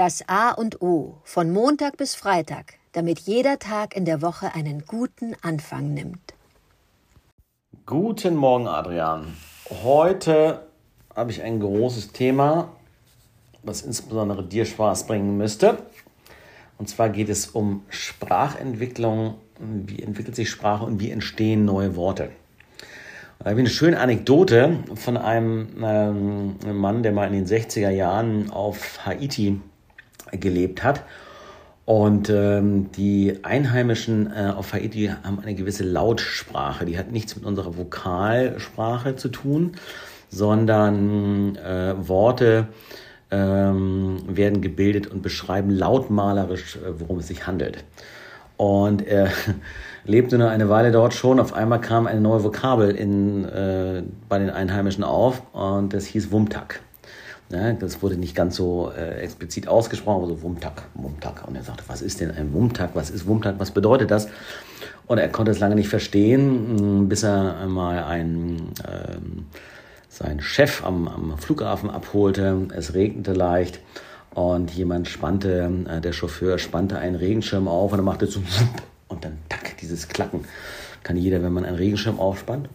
Das A und O von Montag bis Freitag, damit jeder Tag in der Woche einen guten Anfang nimmt. Guten Morgen, Adrian. Heute habe ich ein großes Thema, was insbesondere dir Spaß bringen müsste. Und zwar geht es um Sprachentwicklung. Wie entwickelt sich Sprache und wie entstehen neue Worte? Da habe ich eine schöne Anekdote von einem ähm, Mann, der mal in den 60er Jahren auf Haiti gelebt hat. Und ähm, die Einheimischen äh, auf Haiti haben eine gewisse Lautsprache. Die hat nichts mit unserer Vokalsprache zu tun, sondern äh, Worte ähm, werden gebildet und beschreiben lautmalerisch, äh, worum es sich handelt. Und er lebte nur eine Weile dort schon. Auf einmal kam eine neue Vokabel in, äh, bei den Einheimischen auf und das hieß Wumtak. Ja, das wurde nicht ganz so äh, explizit ausgesprochen, aber so Wumtak, Wumtak. Und er sagte, was ist denn ein Wumtak? Was ist Wumtak? Was bedeutet das? Und er konnte es lange nicht verstehen, bis er einmal einen, äh, seinen Chef am, am Flughafen abholte. Es regnete leicht und jemand spannte, äh, der Chauffeur spannte einen Regenschirm auf und er machte so und dann tack, dieses Klacken. Kann jeder, wenn man einen Regenschirm aufspannt,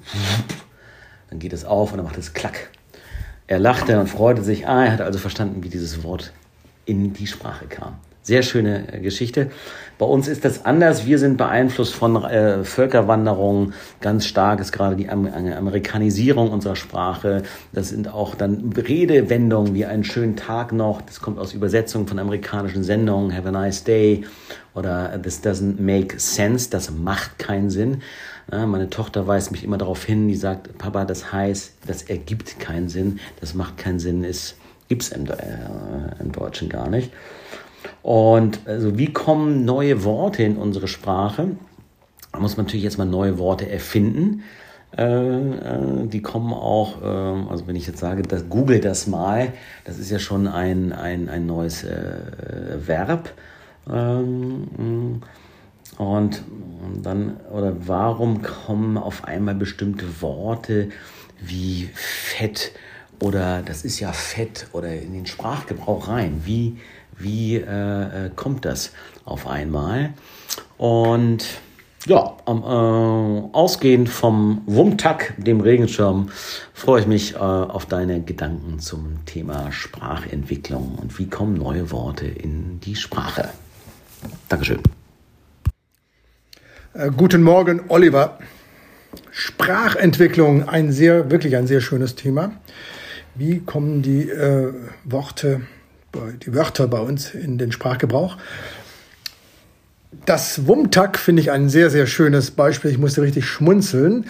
dann geht es auf und dann macht es Klack. Er lachte und freute sich. Ah, er hat also verstanden, wie dieses Wort in die Sprache kam. Sehr schöne äh, Geschichte. Bei uns ist das anders. Wir sind beeinflusst von äh, Völkerwanderung. Ganz stark ist gerade die Am Amerikanisierung unserer Sprache. Das sind auch dann Redewendungen wie einen schönen Tag noch. Das kommt aus Übersetzungen von amerikanischen Sendungen. Have a nice day. Oder this doesn't make sense. Das macht keinen Sinn. Ja, meine Tochter weist mich immer darauf hin. Die sagt, Papa, das heißt, das ergibt keinen Sinn. Das macht keinen Sinn. Es gibt's im, äh, im Deutschen gar nicht. Und also wie kommen neue Worte in unsere Sprache? Da muss man natürlich jetzt mal neue Worte erfinden. Äh, äh, die kommen auch, äh, also wenn ich jetzt sage, das, google das mal, das ist ja schon ein, ein, ein neues äh, Verb. Ähm, und dann, oder warum kommen auf einmal bestimmte Worte wie fett oder das ist ja fett oder in den Sprachgebrauch rein? Wie, wie äh, äh, kommt das auf einmal? Und ja, äh, ausgehend vom Wumtak, dem Regenschirm, freue ich mich äh, auf deine Gedanken zum Thema Sprachentwicklung und wie kommen neue Worte in die Sprache. Dankeschön. Äh, guten Morgen, Oliver. Sprachentwicklung, ein sehr, wirklich ein sehr schönes Thema. Wie kommen die äh, Worte die Wörter bei uns in den Sprachgebrauch. Das Wumtak finde ich ein sehr, sehr schönes Beispiel. Ich musste richtig schmunzeln.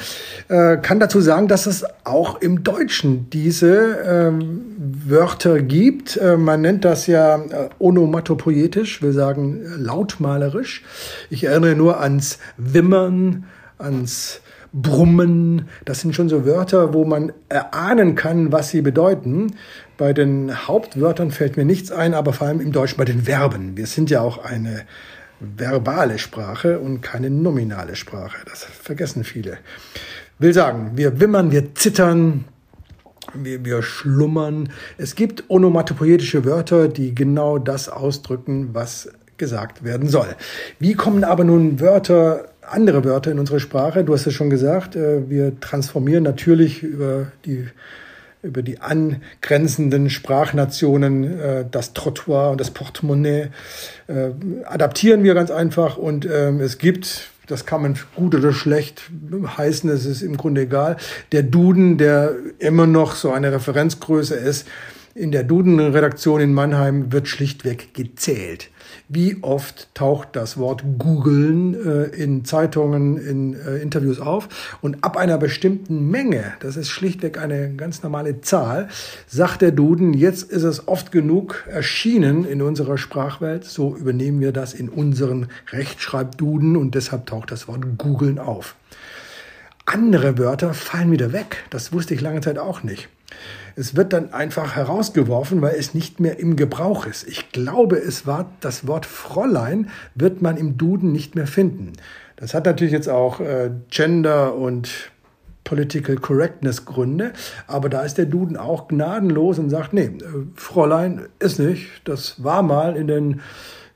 Äh, kann dazu sagen, dass es auch im Deutschen diese ähm, Wörter gibt. Äh, man nennt das ja äh, onomatopoietisch, will sagen äh, lautmalerisch. Ich erinnere nur ans Wimmern, ans Brummen. Das sind schon so Wörter, wo man erahnen kann, was sie bedeuten. Bei den Hauptwörtern fällt mir nichts ein, aber vor allem im Deutschen bei den Verben. Wir sind ja auch eine verbale Sprache und keine nominale Sprache. Das vergessen viele. Will sagen, wir wimmern, wir zittern, wir, wir schlummern. Es gibt onomatopoetische Wörter, die genau das ausdrücken, was gesagt werden soll. Wie kommen aber nun Wörter andere Wörter in unsere Sprache. Du hast es schon gesagt, äh, wir transformieren natürlich über die, über die angrenzenden Sprachnationen äh, das Trottoir und das Portemonnaie. Äh, adaptieren wir ganz einfach und ähm, es gibt das kann man gut oder schlecht heißen, es ist im Grunde egal. Der Duden, der immer noch so eine Referenzgröße ist, in der Duden-Redaktion in Mannheim wird schlichtweg gezählt. Wie oft taucht das Wort googeln äh, in Zeitungen, in äh, Interviews auf? Und ab einer bestimmten Menge, das ist schlichtweg eine ganz normale Zahl, sagt der Duden, jetzt ist es oft genug erschienen in unserer Sprachwelt, so übernehmen wir das in unseren Rechtschreibduden und deshalb taucht das Wort googeln auf. Andere Wörter fallen wieder weg. Das wusste ich lange Zeit auch nicht. Es wird dann einfach herausgeworfen, weil es nicht mehr im Gebrauch ist. Ich glaube, es war das Wort Fräulein wird man im Duden nicht mehr finden. Das hat natürlich jetzt auch äh, Gender und Political Correctness Gründe. Aber da ist der Duden auch gnadenlos und sagt, nee, Fräulein ist nicht. Das war mal in den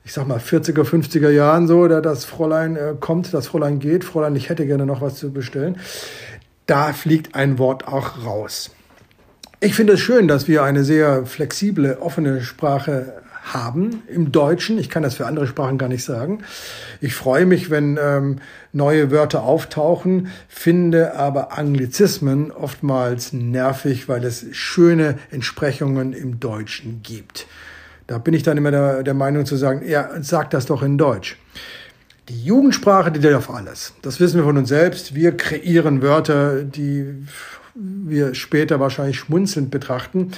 ich sag mal, 40er, 50er Jahren so, da das Fräulein äh, kommt, das Fräulein geht, Fräulein, ich hätte gerne noch was zu bestellen. Da fliegt ein Wort auch raus. Ich finde es schön, dass wir eine sehr flexible, offene Sprache haben im Deutschen. Ich kann das für andere Sprachen gar nicht sagen. Ich freue mich, wenn ähm, neue Wörter auftauchen, finde aber Anglizismen oftmals nervig, weil es schöne Entsprechungen im Deutschen gibt. Da bin ich dann immer der, der Meinung zu sagen, ja, sag das doch in Deutsch. Die Jugendsprache, die darf alles. Das wissen wir von uns selbst. Wir kreieren Wörter, die wir später wahrscheinlich schmunzelnd betrachten.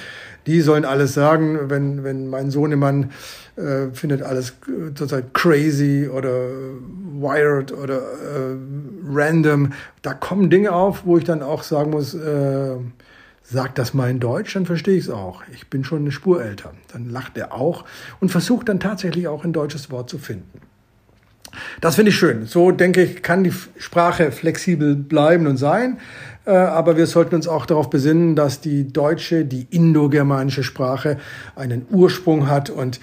Die sollen alles sagen, wenn, wenn mein Sohnemann äh, findet alles sozusagen crazy oder wired oder äh, random. Da kommen Dinge auf, wo ich dann auch sagen muss, äh, sag das mal in Deutsch, dann verstehe ich es auch. Ich bin schon eine Spur älter. Dann lacht er auch und versucht dann tatsächlich auch ein deutsches Wort zu finden. Das finde ich schön. So denke ich, kann die Sprache flexibel bleiben und sein. Äh, aber wir sollten uns auch darauf besinnen, dass die deutsche, die indogermanische Sprache einen Ursprung hat und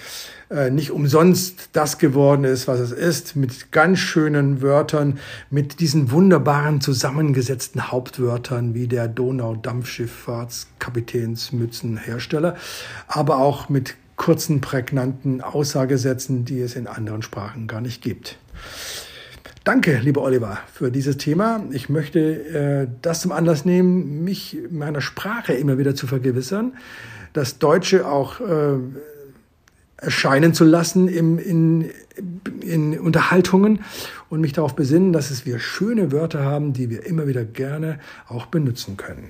äh, nicht umsonst das geworden ist, was es ist, mit ganz schönen Wörtern, mit diesen wunderbaren zusammengesetzten Hauptwörtern wie der Donau-Dampfschifffahrtskapitänsmützenhersteller, aber auch mit kurzen, prägnanten Aussagesätzen, die es in anderen Sprachen gar nicht gibt. Danke, lieber Oliver, für dieses Thema. Ich möchte äh, das zum Anlass nehmen, mich meiner Sprache immer wieder zu vergewissern, das Deutsche auch äh, erscheinen zu lassen im, in, in Unterhaltungen und mich darauf besinnen, dass es wir schöne Wörter haben, die wir immer wieder gerne auch benutzen können.